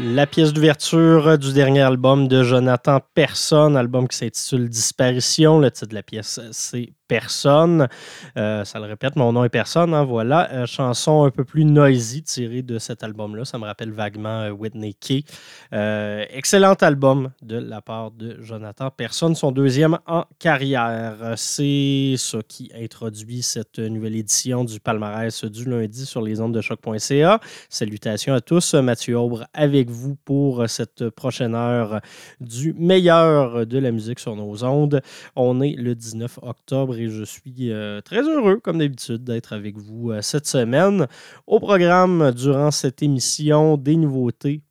La pièce d'ouverture du dernier album de Jonathan Personne, album qui s'intitule Disparition. Le titre de la pièce, c'est Personne. Euh, ça le répète, mon nom est Personne. Hein, voilà. Euh, chanson un peu plus noisy tirée de cet album-là. Ça me rappelle vaguement euh, Whitney Key. excellent album de la part de Jonathan Personne, son deuxième en carrière. C'est ça qui introduit cette nouvelle édition du palmarès du lundi sur les ondes de choc.ca. Salutations à tous. Mathieu Aubre avec vous pour cette prochaine heure du meilleur de la musique sur nos ondes. On est le 19 octobre je suis euh, très heureux, comme d'habitude, d'être avec vous euh, cette semaine. Au programme, durant cette émission, des nouveautés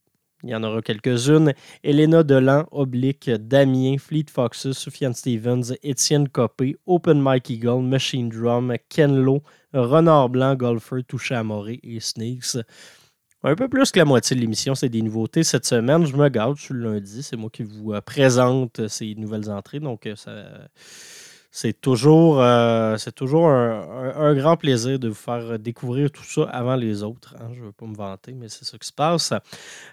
il y en aura quelques-unes. Elena Delan, Oblique, Damien, Fleet Foxes, Sufjan Stevens, Étienne Copé, Open Mike Eagle, Machine Drum, Ken Lo, Renard Blanc, Golfer, Touché à et Sneaks. Un peu plus que la moitié de l'émission, c'est des nouveautés cette semaine. Je me garde, je le lundi. C'est moi qui vous euh, présente ces nouvelles entrées. Donc, ça c'est toujours, euh, toujours un, grand plaisir de vous faire découvrir tout ça avant les autres. Hein. Je ne veux pas me vanter, mais c'est ça qui se passe.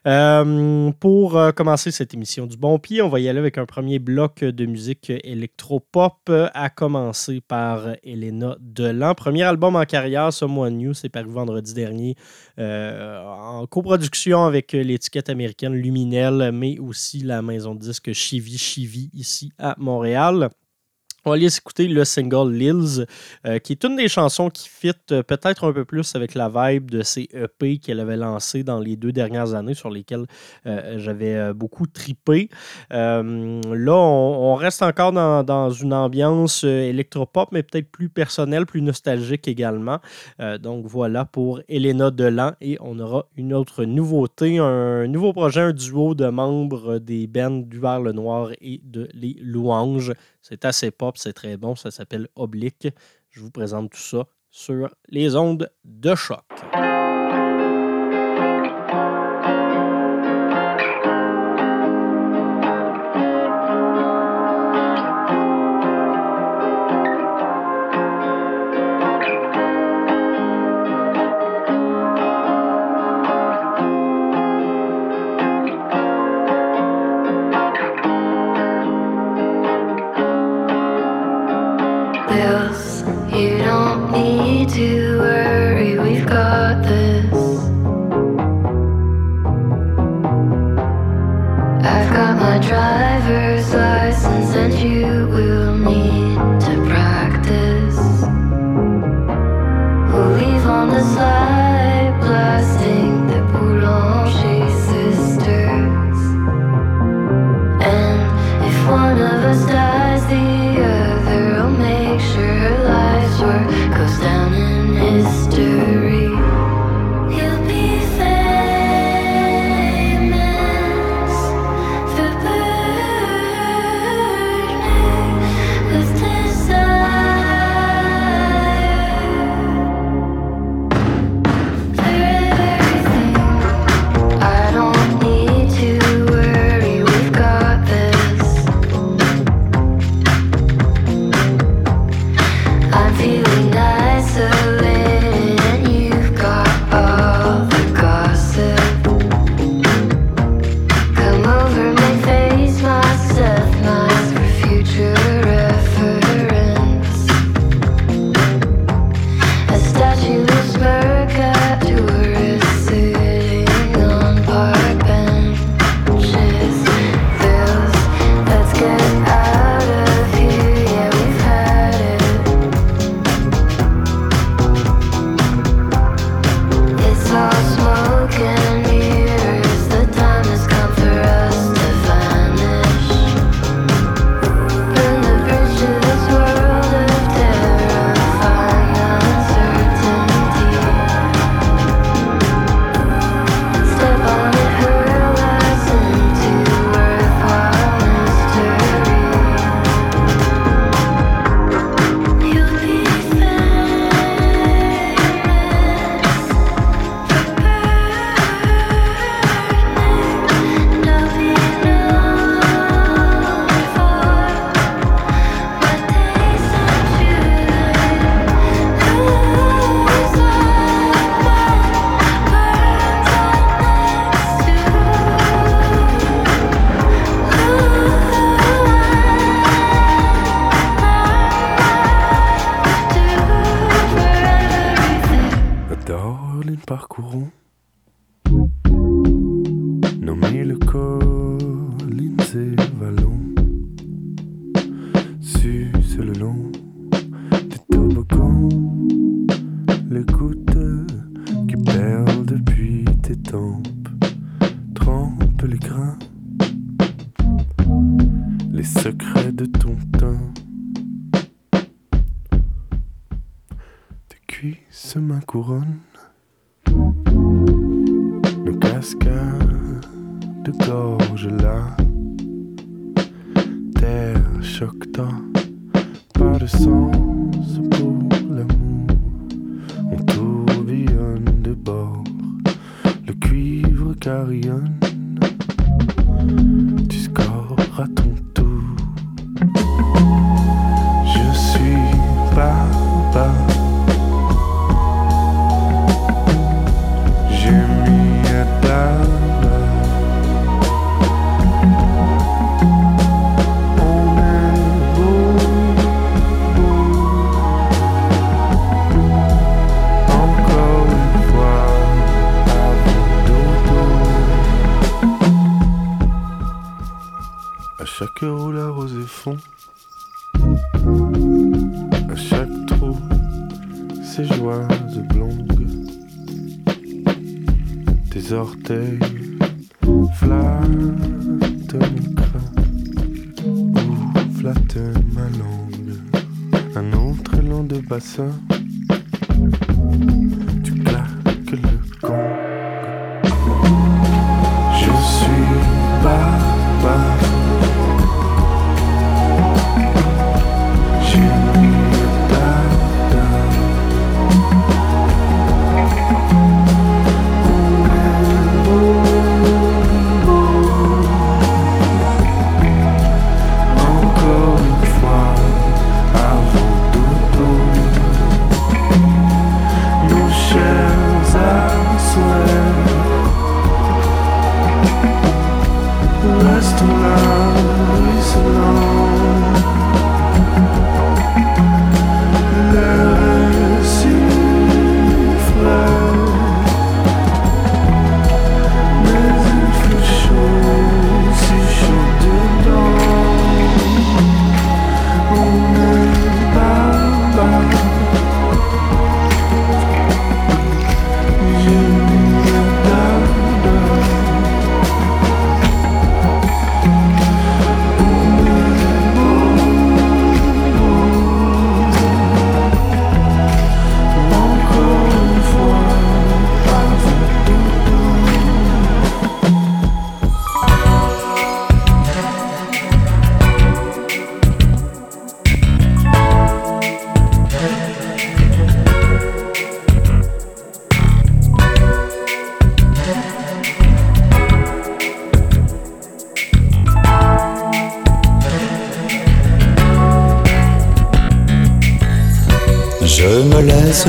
Euh, pour euh, commencer cette émission du bon pied, on va y aller avec un premier bloc de musique électro-pop, à commencer par Elena Delan. Premier album en carrière, Someone New, c'est paru vendredi dernier en coproduction avec l'étiquette américaine Luminel, mais aussi la maison de disques Chivi Chivi ici à Montréal. On va aller écouter le single Lils, euh, qui est une des chansons qui fit euh, peut-être un peu plus avec la vibe de ces EP qu'elle avait lancés dans les deux dernières années sur lesquelles euh, j'avais beaucoup tripé. là, on, reste encore dans, une ambiance électropop, mais peut-être plus personnelle, plus nostalgique également. donc voilà pour Elena Delan et on aura une autre nouveauté, un nouveau projet, un duo de membres des bands du Vers le Noir et de Les Louanges. C'est assez pop, c'est très bon. Ça s'appelle Oblique. Je vous présente tout ça sur les ondes de choc. Kuron?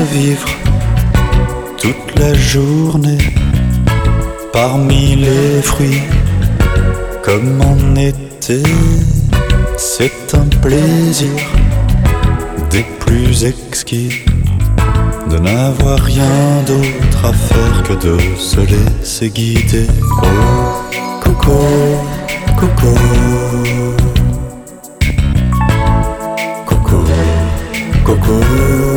vivre toute la journée parmi les fruits comme en été. C'est un plaisir des plus exquis de n'avoir rien d'autre à faire que de se laisser guider. Oh, coco, coco. Coco, coco.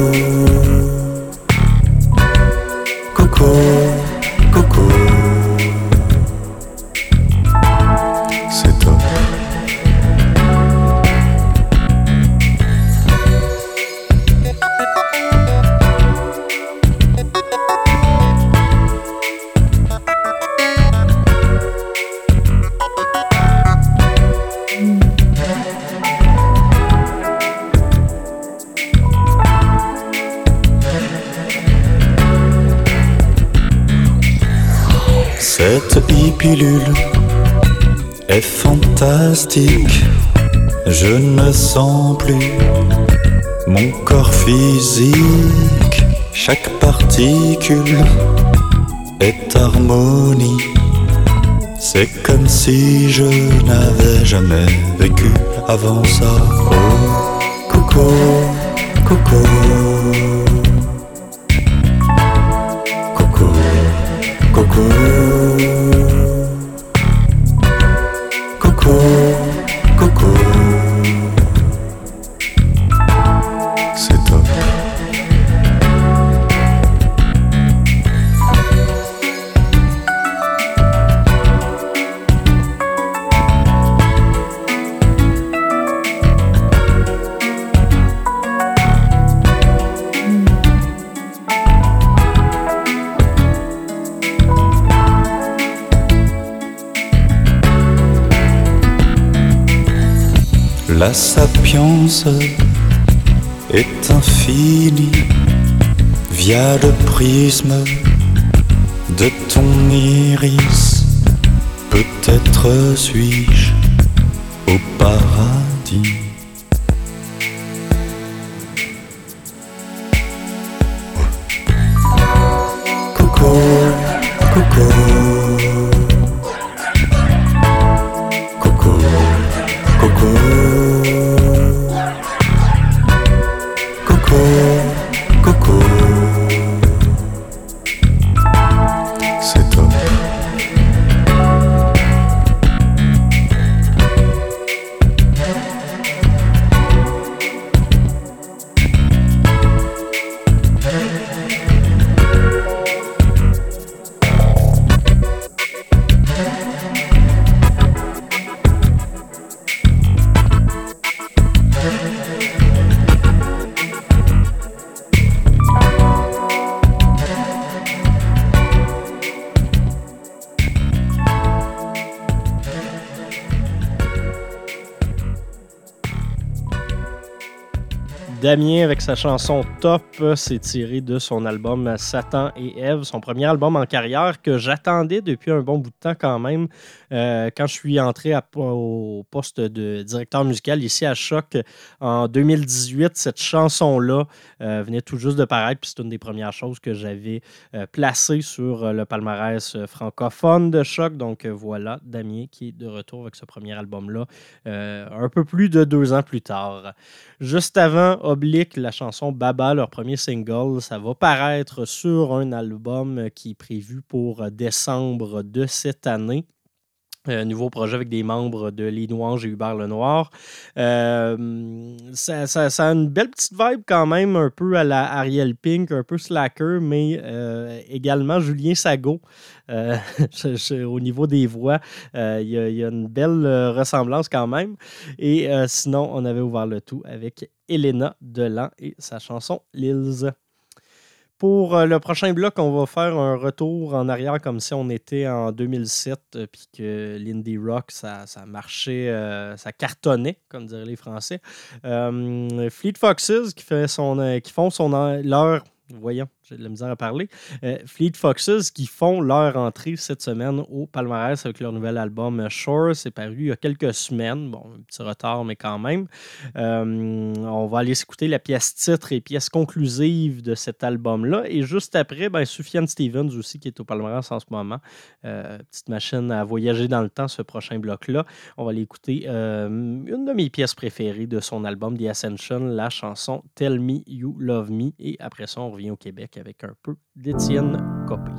Avança. La sapience est infinie via le prisme de ton iris. Peut-être suis-je au paradis. Damien, avec sa chanson Top, s'est tiré de son album Satan et Ève, son premier album en carrière que j'attendais depuis un bon bout de temps quand même. Euh, quand je suis entré au poste de directeur musical ici à Choc en 2018, cette chanson-là euh, venait tout juste de paraître, puis c'est une des premières choses que j'avais euh, placées sur le palmarès francophone de Choc. Donc voilà, Damien qui est de retour avec ce premier album-là un peu plus de deux ans plus tard. Juste avant, La chanson Baba, leur premier single, ça va paraître sur un album qui est prévu pour décembre de cette année. Un nouveau projet avec des membres de Les Louanges et Hubert Lenoir. Euh, ça, ça- a une belle petite vibe quand même, un peu à la Ariel Pink, un peu slacker, mais euh, également Julien Sago. Euh, au niveau des voix, euh, il y, a- une belle euh, ressemblance quand même. Et euh, sinon, on avait ouvert le tout avec Elena Delan et sa chanson Lils. Pour euh, le prochain bloc, on va faire un retour en arrière comme si on était en 2007, euh, puis que l'indie rock, ça, ça marchait, euh, ça cartonnait, comme diraient les Français. Fleet Foxes, qui, fait son, qui font son, leur voyons, j'ai de la misère à parler. Euh, Fleet Foxes qui font leur entrée cette semaine au palmarès avec leur nouvel album euh, Shore. C'est paru il y a quelques semaines. Bon, un petit retard, mais quand même. Euh, on va aller écouter la pièce titre et pièce conclusive de cet album-là. Et juste après, ben, Stevens aussi qui est au palmarès en ce moment. Petite machine à voyager dans le temps, ce prochain bloc-là. On va aller écouter une de mes pièces préférées de son album The Ascension, la chanson Tell Me You Love Me. Et après ça, on revient au Québec avec un peu d'Étienne Copé.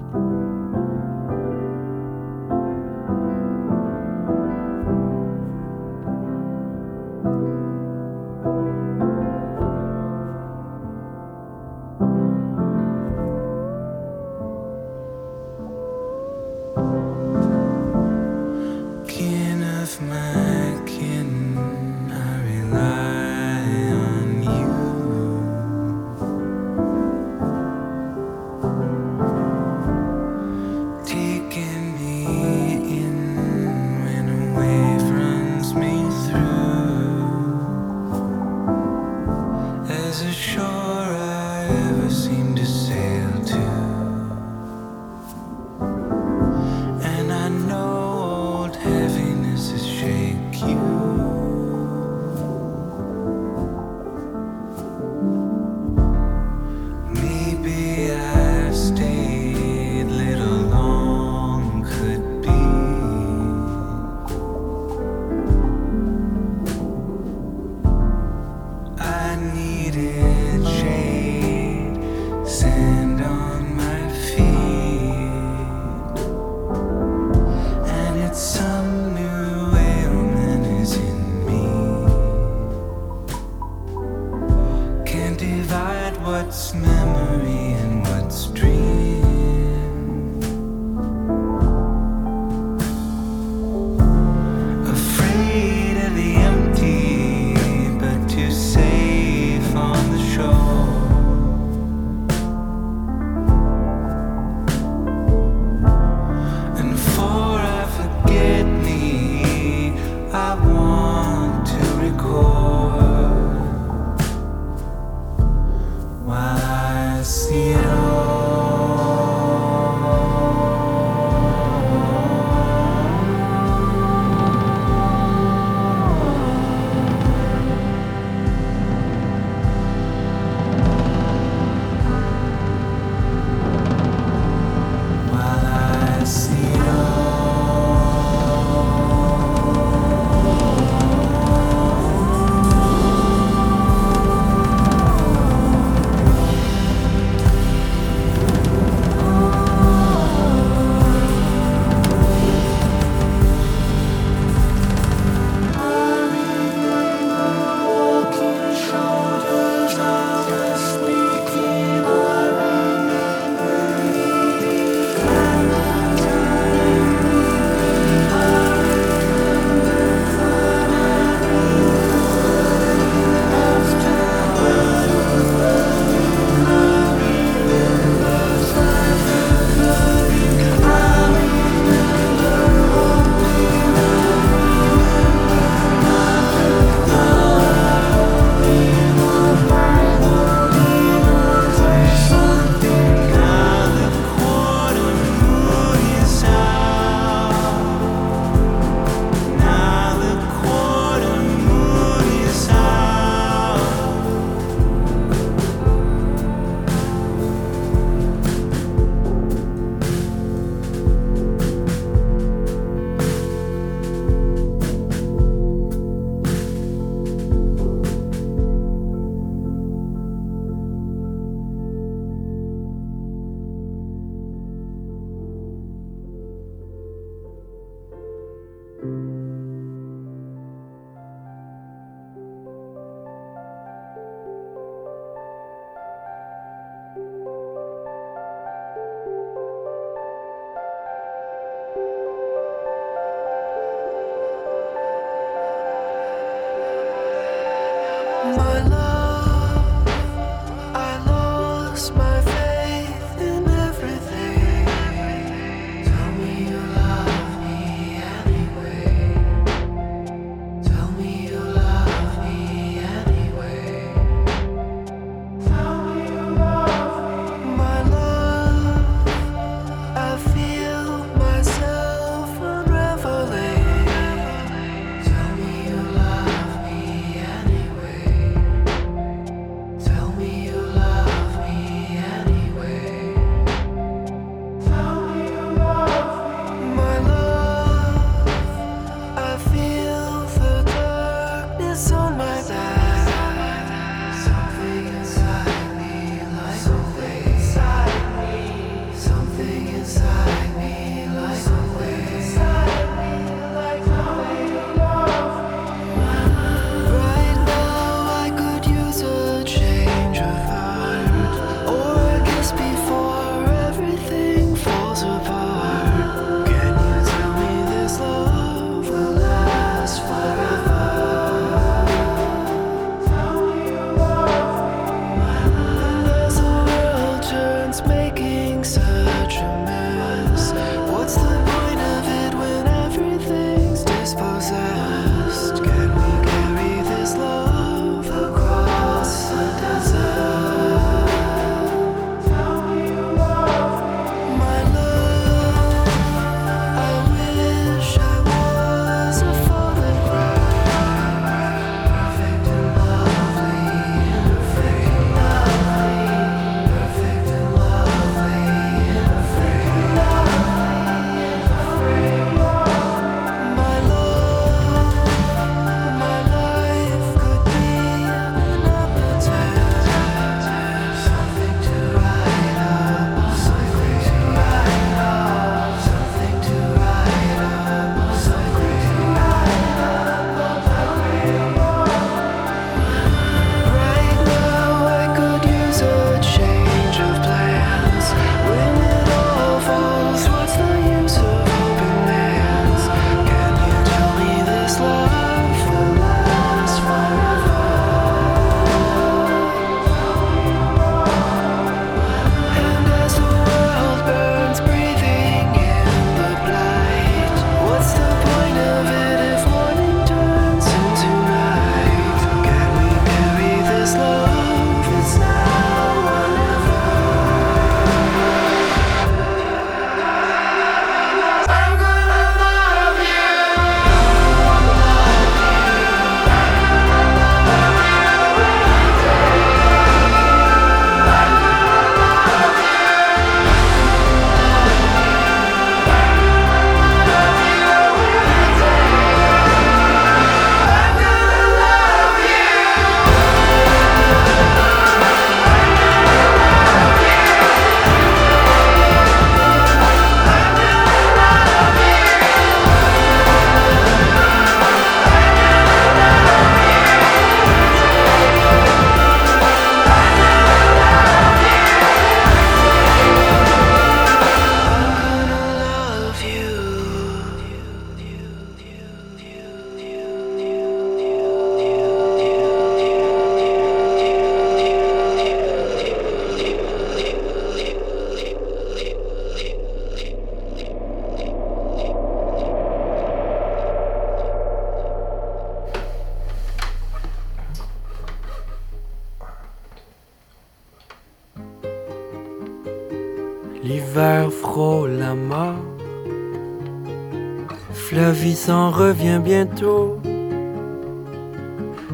S'en revient bientôt.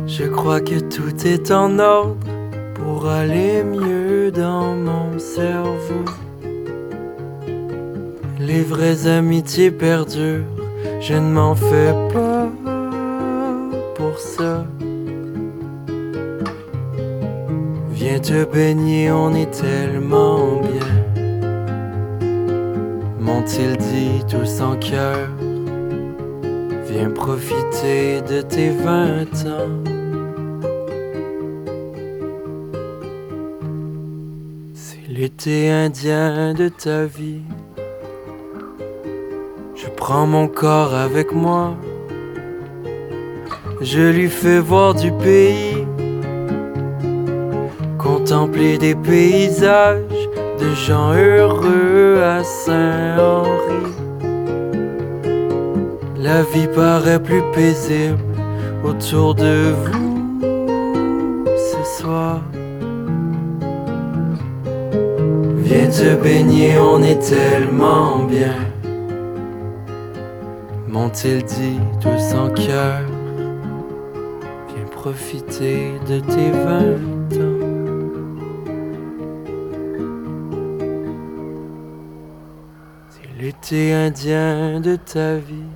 Je crois que tout est en ordre pour aller mieux dans mon cerveau. Les vraies amitiés perdurent, je ne m'en fais pas pour ça. Viens te baigner, on est tellement bien. M'ont-ils dit tous en cœur? Viens profiter de tes vingt ans. C'est l'été indien de ta vie. Je prends mon corps avec moi. Je lui fais voir du pays. Contempler des paysages de gens heureux à Saint-Henri. La vie paraît plus paisible autour de vous ce soir. Viens te baigner, on est tellement bien. M'ont-ils dit tous en cœur? Viens profiter de tes vingt ans. C'est l'été indien de ta vie.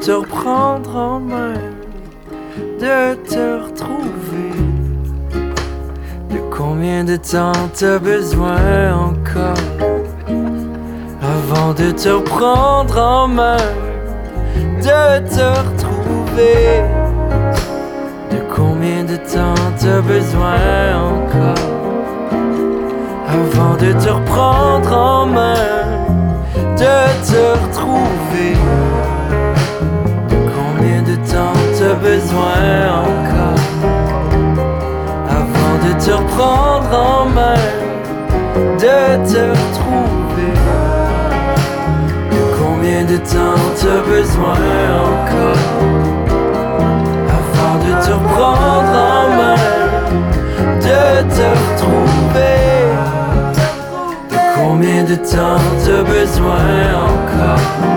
te reprendre en main, de te retrouver? De combien de temps t'as besoin encore avant de te reprendre en main, de te retrouver? De combien de temps t'as besoin encore? avant de te reprendre en main, de te retrouver? Besoin encore avant de te reprendre en main, de te retrouver. Combien de temps t'as besoin encore avant de te reprendre en main, de te retrouver? Combien de temps t'as besoin encore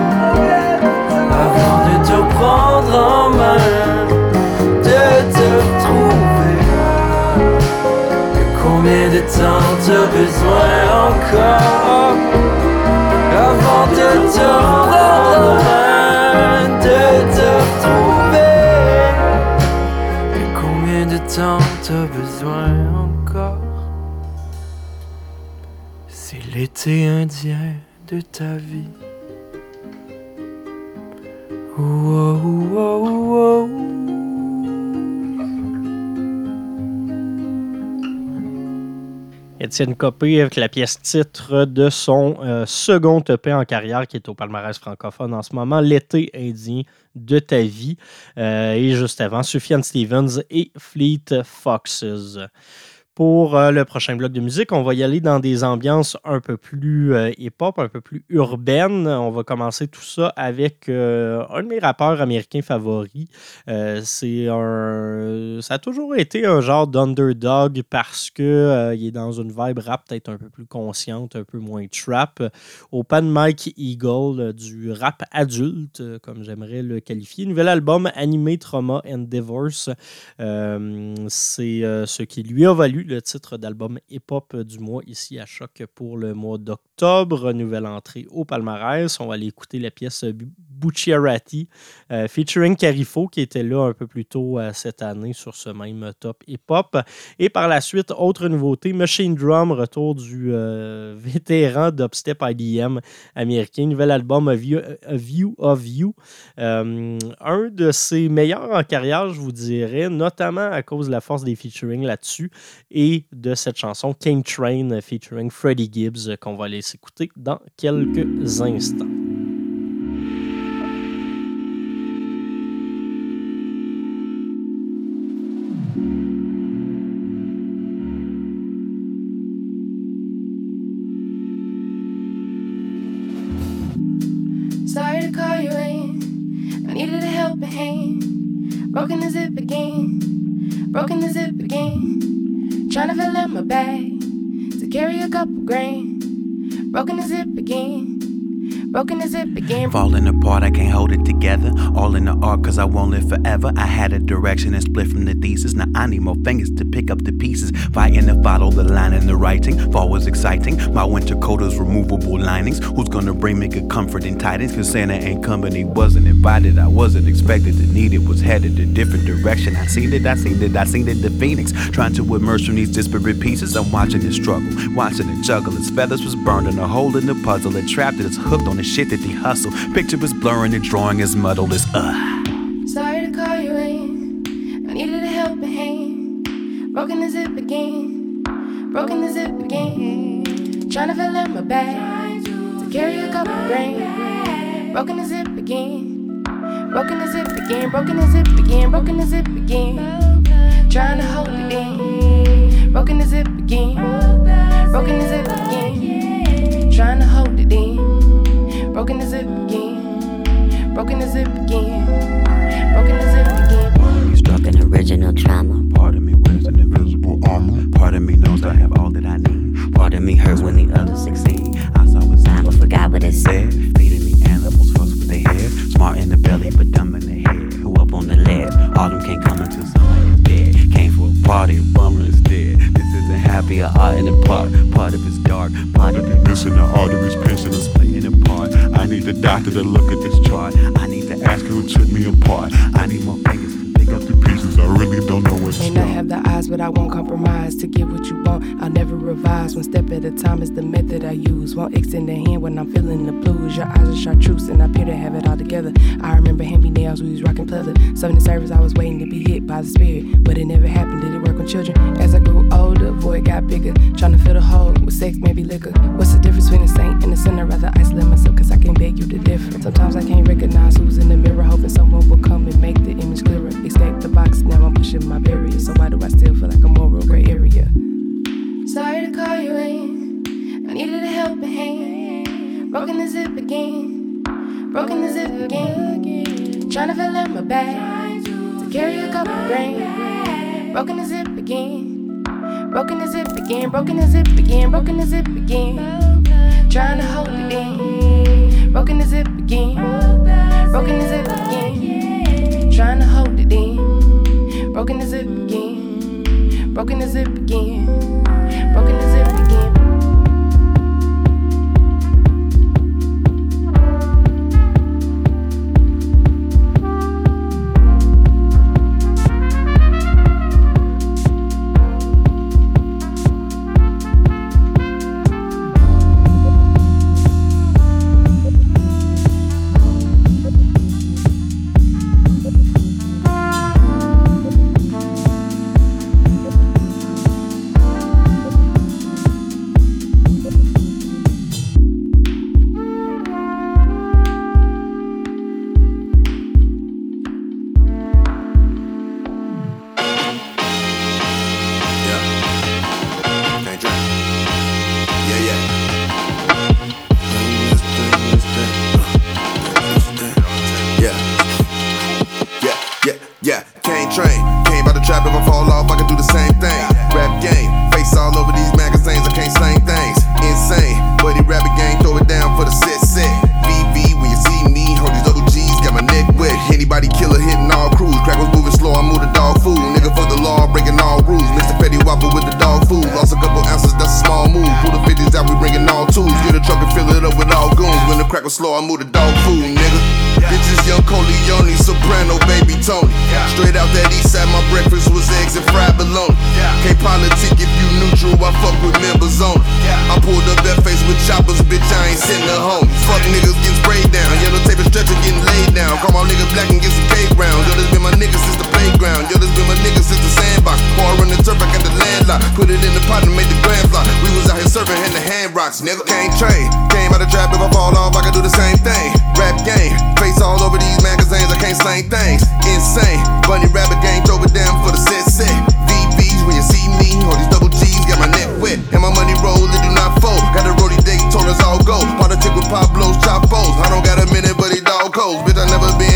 indien de ta vie. Étienne Copé avec la pièce titre de son euh, second EP en carrière qui est au palmarès francophone en ce moment, L'été indien de ta vie. Euh, et juste avant, Sufjan Stevens et Fleet Foxes. Pour euh, le prochain bloc de musique, on va y aller dans des ambiances un peu plus euh, hip-hop, un peu plus urbaines. On va commencer tout ça avec euh, un de mes rappeurs américains favoris. C'est un, ça a toujours été un genre d'underdog parce que il est dans une vibe rap peut-être un peu plus consciente, un peu moins trap. Open Mike Eagle, du rap adulte, comme j'aimerais le qualifier. Nouvel album animé Trauma and Divorce. C'est ce qui lui a valu le titre d'album hip-hop du mois ici à Choc pour le mois d'octobre. Nouvelle entrée au palmarès. On va aller écouter la pièce Bucciarati, euh, featuring Carifo, qui était là un peu plus tôt euh, cette année sur ce même top hip-hop. Et par la suite, autre nouveauté, Machine Drum, retour du euh, vétéran dubstep IDM américain, nouvel album A View, of You. un de ses meilleurs en carrière, je vous dirais, notamment à cause de la force des featuring là-dessus et de cette chanson King Train featuring Freddie Gibbs qu'on va laisser écouter dans quelques instants. Broken the zip again. Broken the zip again. Trying to fill up my bag to carry a couple grain. Broken the zip again. Broken as it began. Falling apart, I can't hold it together. All in the art, cause I won't live forever. I had a direction and split from the thesis. Now I need more fingers to pick up the pieces. Fighting to follow the line in the writing. Fall was exciting. My winter coat is removable linings. Who's gonna bring me good comfort and tidings? Cause Santa ain't company wasn't invited. I wasn't expected to need it. Was headed a different direction. I seen it, I seen it, I seen it. The phoenix trying to emerge from these disparate pieces. I'm watching it struggle, watching it juggle. Its feathers was burned in a hole in the puzzle. It trapped it, it's hooked on the shit that they hustle. Picture was blurring, the drawing is muddled. It's uh. Sorry to call you in. I needed a helping hand. Broken the zip again. Broken the zip again. Trying to fill up my bag to carry a couple grain. Broken the zip again. Broken the zip again. Broken the zip again. Broken the zip again. Trying to hold it in. Broken the zip again. Broken the zip again. Trying to hold it in. Broken the zip again. Broken the zip again. Broken the zip again. Struck an original trauma. Part of me wears an invisible armor. Part of me knows I have all that I need. Part of me hurt when the others succeed. I saw what I forgot what it said. Feeding me animals fuss with their hair. Smart in the belly, but dumb in the head. Who up on the lead? Autumn can't come until somebody's dead. Came for a party, a bummer instead. This isn't happy, a art in the park. Part of it's dark, part of it missing the arteries, pinching and splitting apart. I need the doctor to look at this chart. I need to ask who took me apart. I need more fingers to pick up the pieces. I really don't know May not have the eyes, but I won't compromise. To get what you want, I'll never revise. One step at a time is the method I use. Won't extend the hand when I'm feeling the blues. Your eyes are chartreuse, and I appear to have it all together. I remember hand me nails, we was rocking pleather. The service, I was waiting to be hit by the spirit. But it never happened. Did it work on children? As I grew older, void got bigger. Trying to fill the hole with sex, maybe liquor. What's the difference between a saint and a sinner? Rather isolate myself, cause I can't beg you to differ. Sometimes I can't recognize who's in the mirror, hoping someone will come and make the image clearer. Escape the box, now I'm pushing my barrier. So why do I still feel like a moral gray area? Sorry to call you in. I needed a helping hand. Broken the zip again. Broken the zip again. Trying to fill up my bag to carry a couple grain. Broken the zip again. Broken the zip again. Broken the zip again. Broken the zip again. Trying to hold it in. Broken the zip again. Broken the zip again. Trying to hold it in. Broken the zip again. Broken the zip again. Broken the zip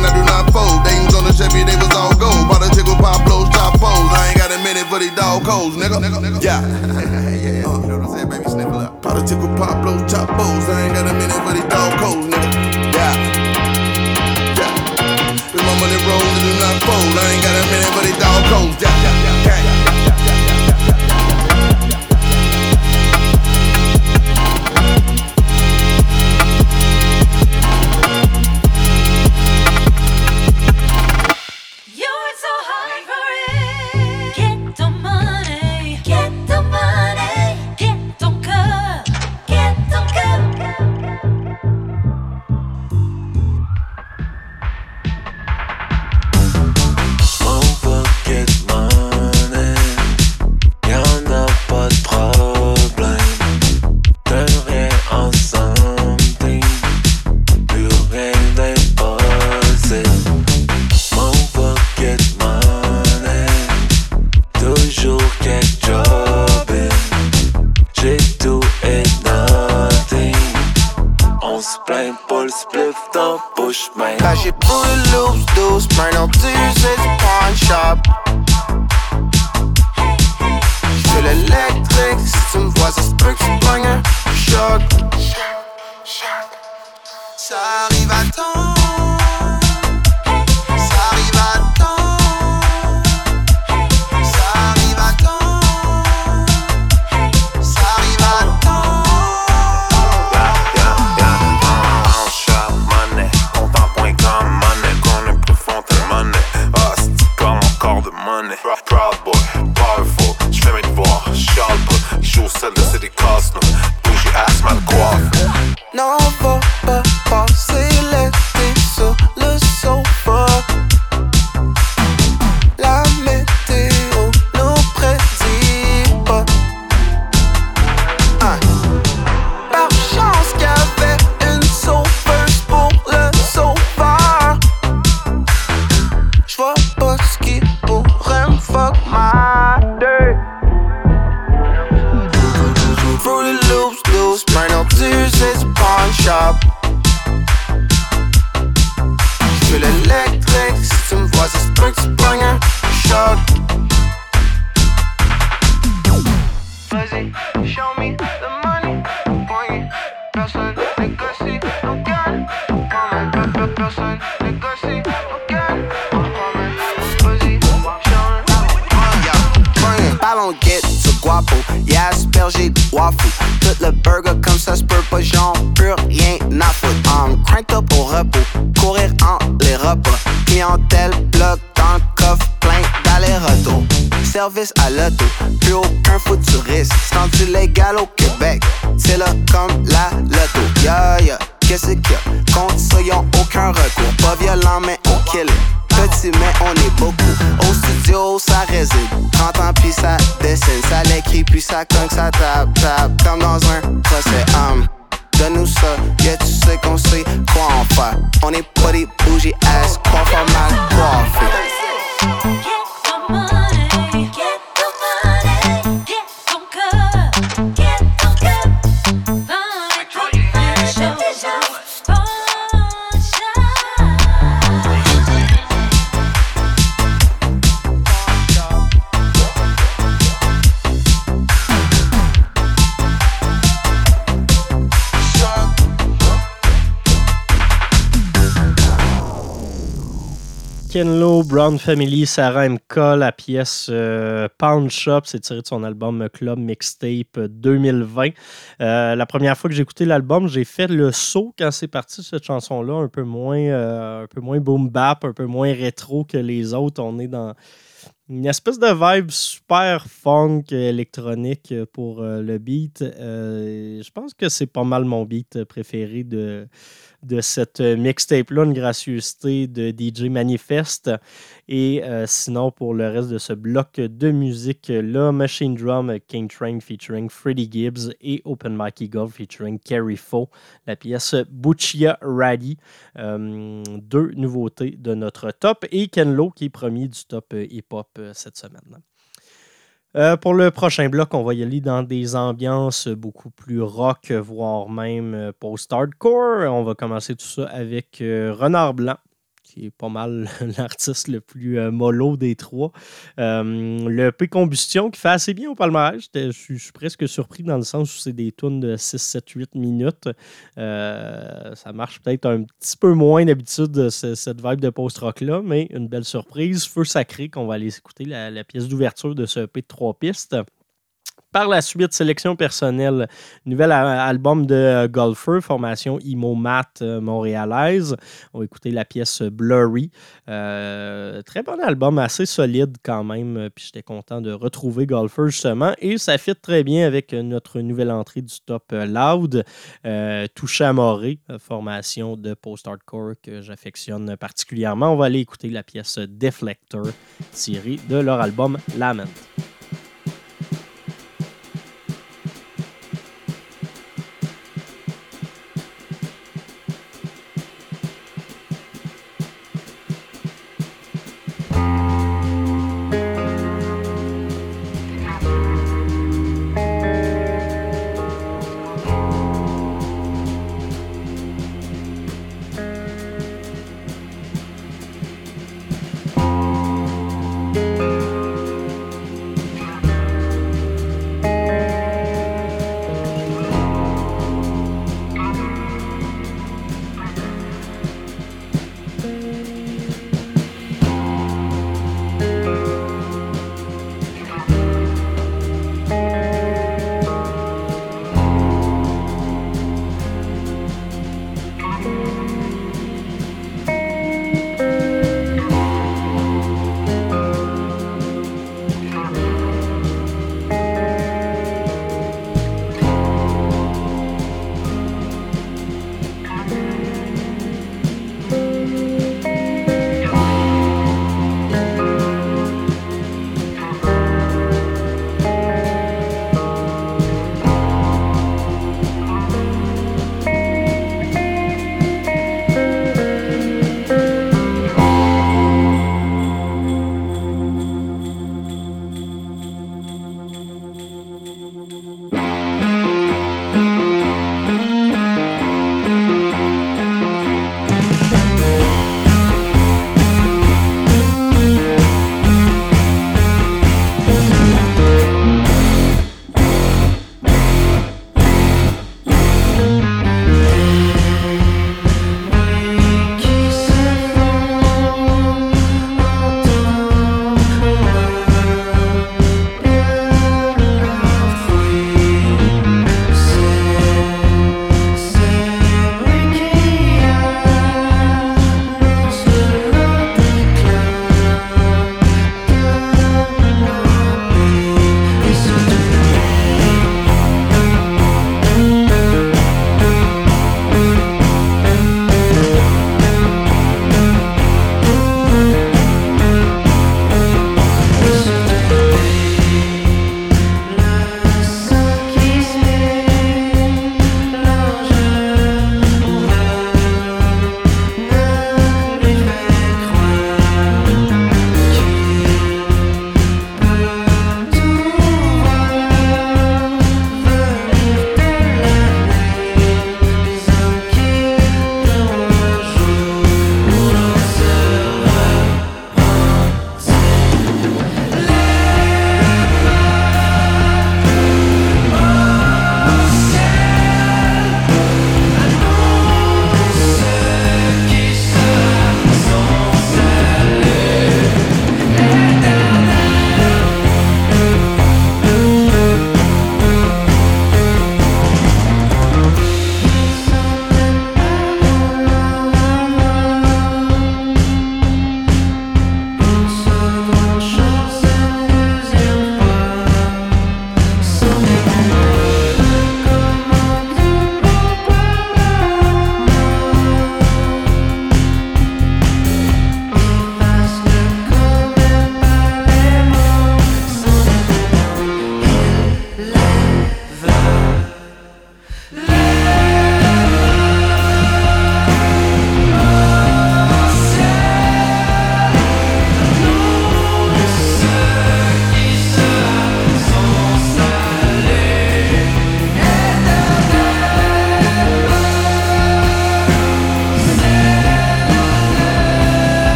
and I do not fold. Dames on the Chevy, they was all gold. Bought a chick with Pablo's top foes. I ain't got a minute for these dog codes, nigga. Yeah. yeah, you know what I'm saying, baby, sniffle up. Bought a chick with foes. I ain't got a Proud boy, powerful, strzemień dwa, sharper Rzucę do city kasną, duży ass man głowy Nowo, po, po, service à l'auto, plus aucun futuriste. C'est rendu légal au Québec, c'est là comme la loto. Yeah, yeah, qu'est-ce qu'il y a? Contre ça, y'ont aucun recours. Pas violent, mais on kill petit mais on est beaucoup Au studio ça réside 30 ans puis ça dessine Ça l'écrit puis ça cogne ça tape tape Comme dans un Brown Family, Sarah MK, la pièce euh, Pound Shop, c'est tiré de son album Club Mixtape 2020. Euh, la première fois que j'ai écouté l'album, j'ai fait le saut quand c'est parti cette chanson-là, un peu moins, euh, un peu moins boom bap, un peu moins rétro que les autres. On est dans une espèce de vibe super funk électronique pour euh, le beat. Euh, je pense que c'est pas mal mon beat préféré de, de cette mixtape-là, une gracieuseté de DJ Manifest. Et euh, sinon, pour le reste de ce bloc de musique-là, Machine Drum King Train featuring Freddie Gibbs et Open Mike Eagle featuring Kerry Faux, la pièce Buchia Rally. Euh, deux nouveautés de notre top et Ken Lo qui est premier du top euh, hip-hop euh, cette semaine. Euh, pour le prochain bloc, on va y aller dans des ambiances beaucoup plus rock, voire même euh, post-hardcore. On va commencer tout ça avec euh, Renard Blanc, qui est pas mal l'artiste le plus euh, mollo des trois. Euh, le P Combustion qui fait assez bien au palmarès. Je suis presque surpris dans le sens où c'est des tunes de 6, 7, 8 minutes. Euh, ça marche peut-être un petit peu moins d'habitude, ce- cette vibe de post-rock-là, mais une belle surprise. Feu sacré qu'on va aller écouter la, la pièce d'ouverture de ce EP de trois pistes. Par la suite, sélection personnelle, nouvel album de euh, Golfer, formation Imo Mat euh, montréalaise. On va écouter la pièce Blurry. Euh, très bon album, assez solide quand même. Puis j'étais content de retrouver Golfer justement. Et ça fit très bien avec notre nouvelle entrée du top Loud. Euh, Touché à formation de post-hardcore que j'affectionne particulièrement. On va aller écouter la pièce Deflector tirée de leur album Lament.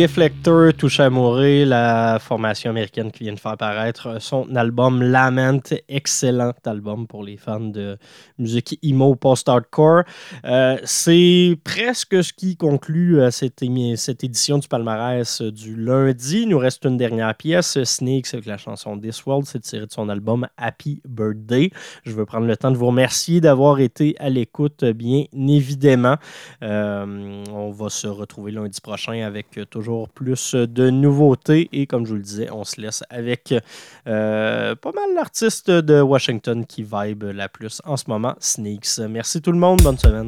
Defleck Touche à la formation américaine qui vient de faire paraître euh, son album Lament, excellent album pour les fans de musique emo post-hardcore. Euh, c'est presque ce qui conclut euh, cette, édition du palmarès du lundi. Il nous reste une dernière pièce, Snakes, avec la chanson This World, c'est tiré de son album Happy Birthday. Je veux prendre le temps de vous remercier d'avoir été à l'écoute, bien évidemment. On va se retrouver lundi prochain avec toujours plus euh, de nouveautés. Et comme je vous le disais, on se laisse avec euh, pas mal l'artiste de Washington qui vibe la plus en ce moment, Sneaks. Merci tout le monde, bonne semaine.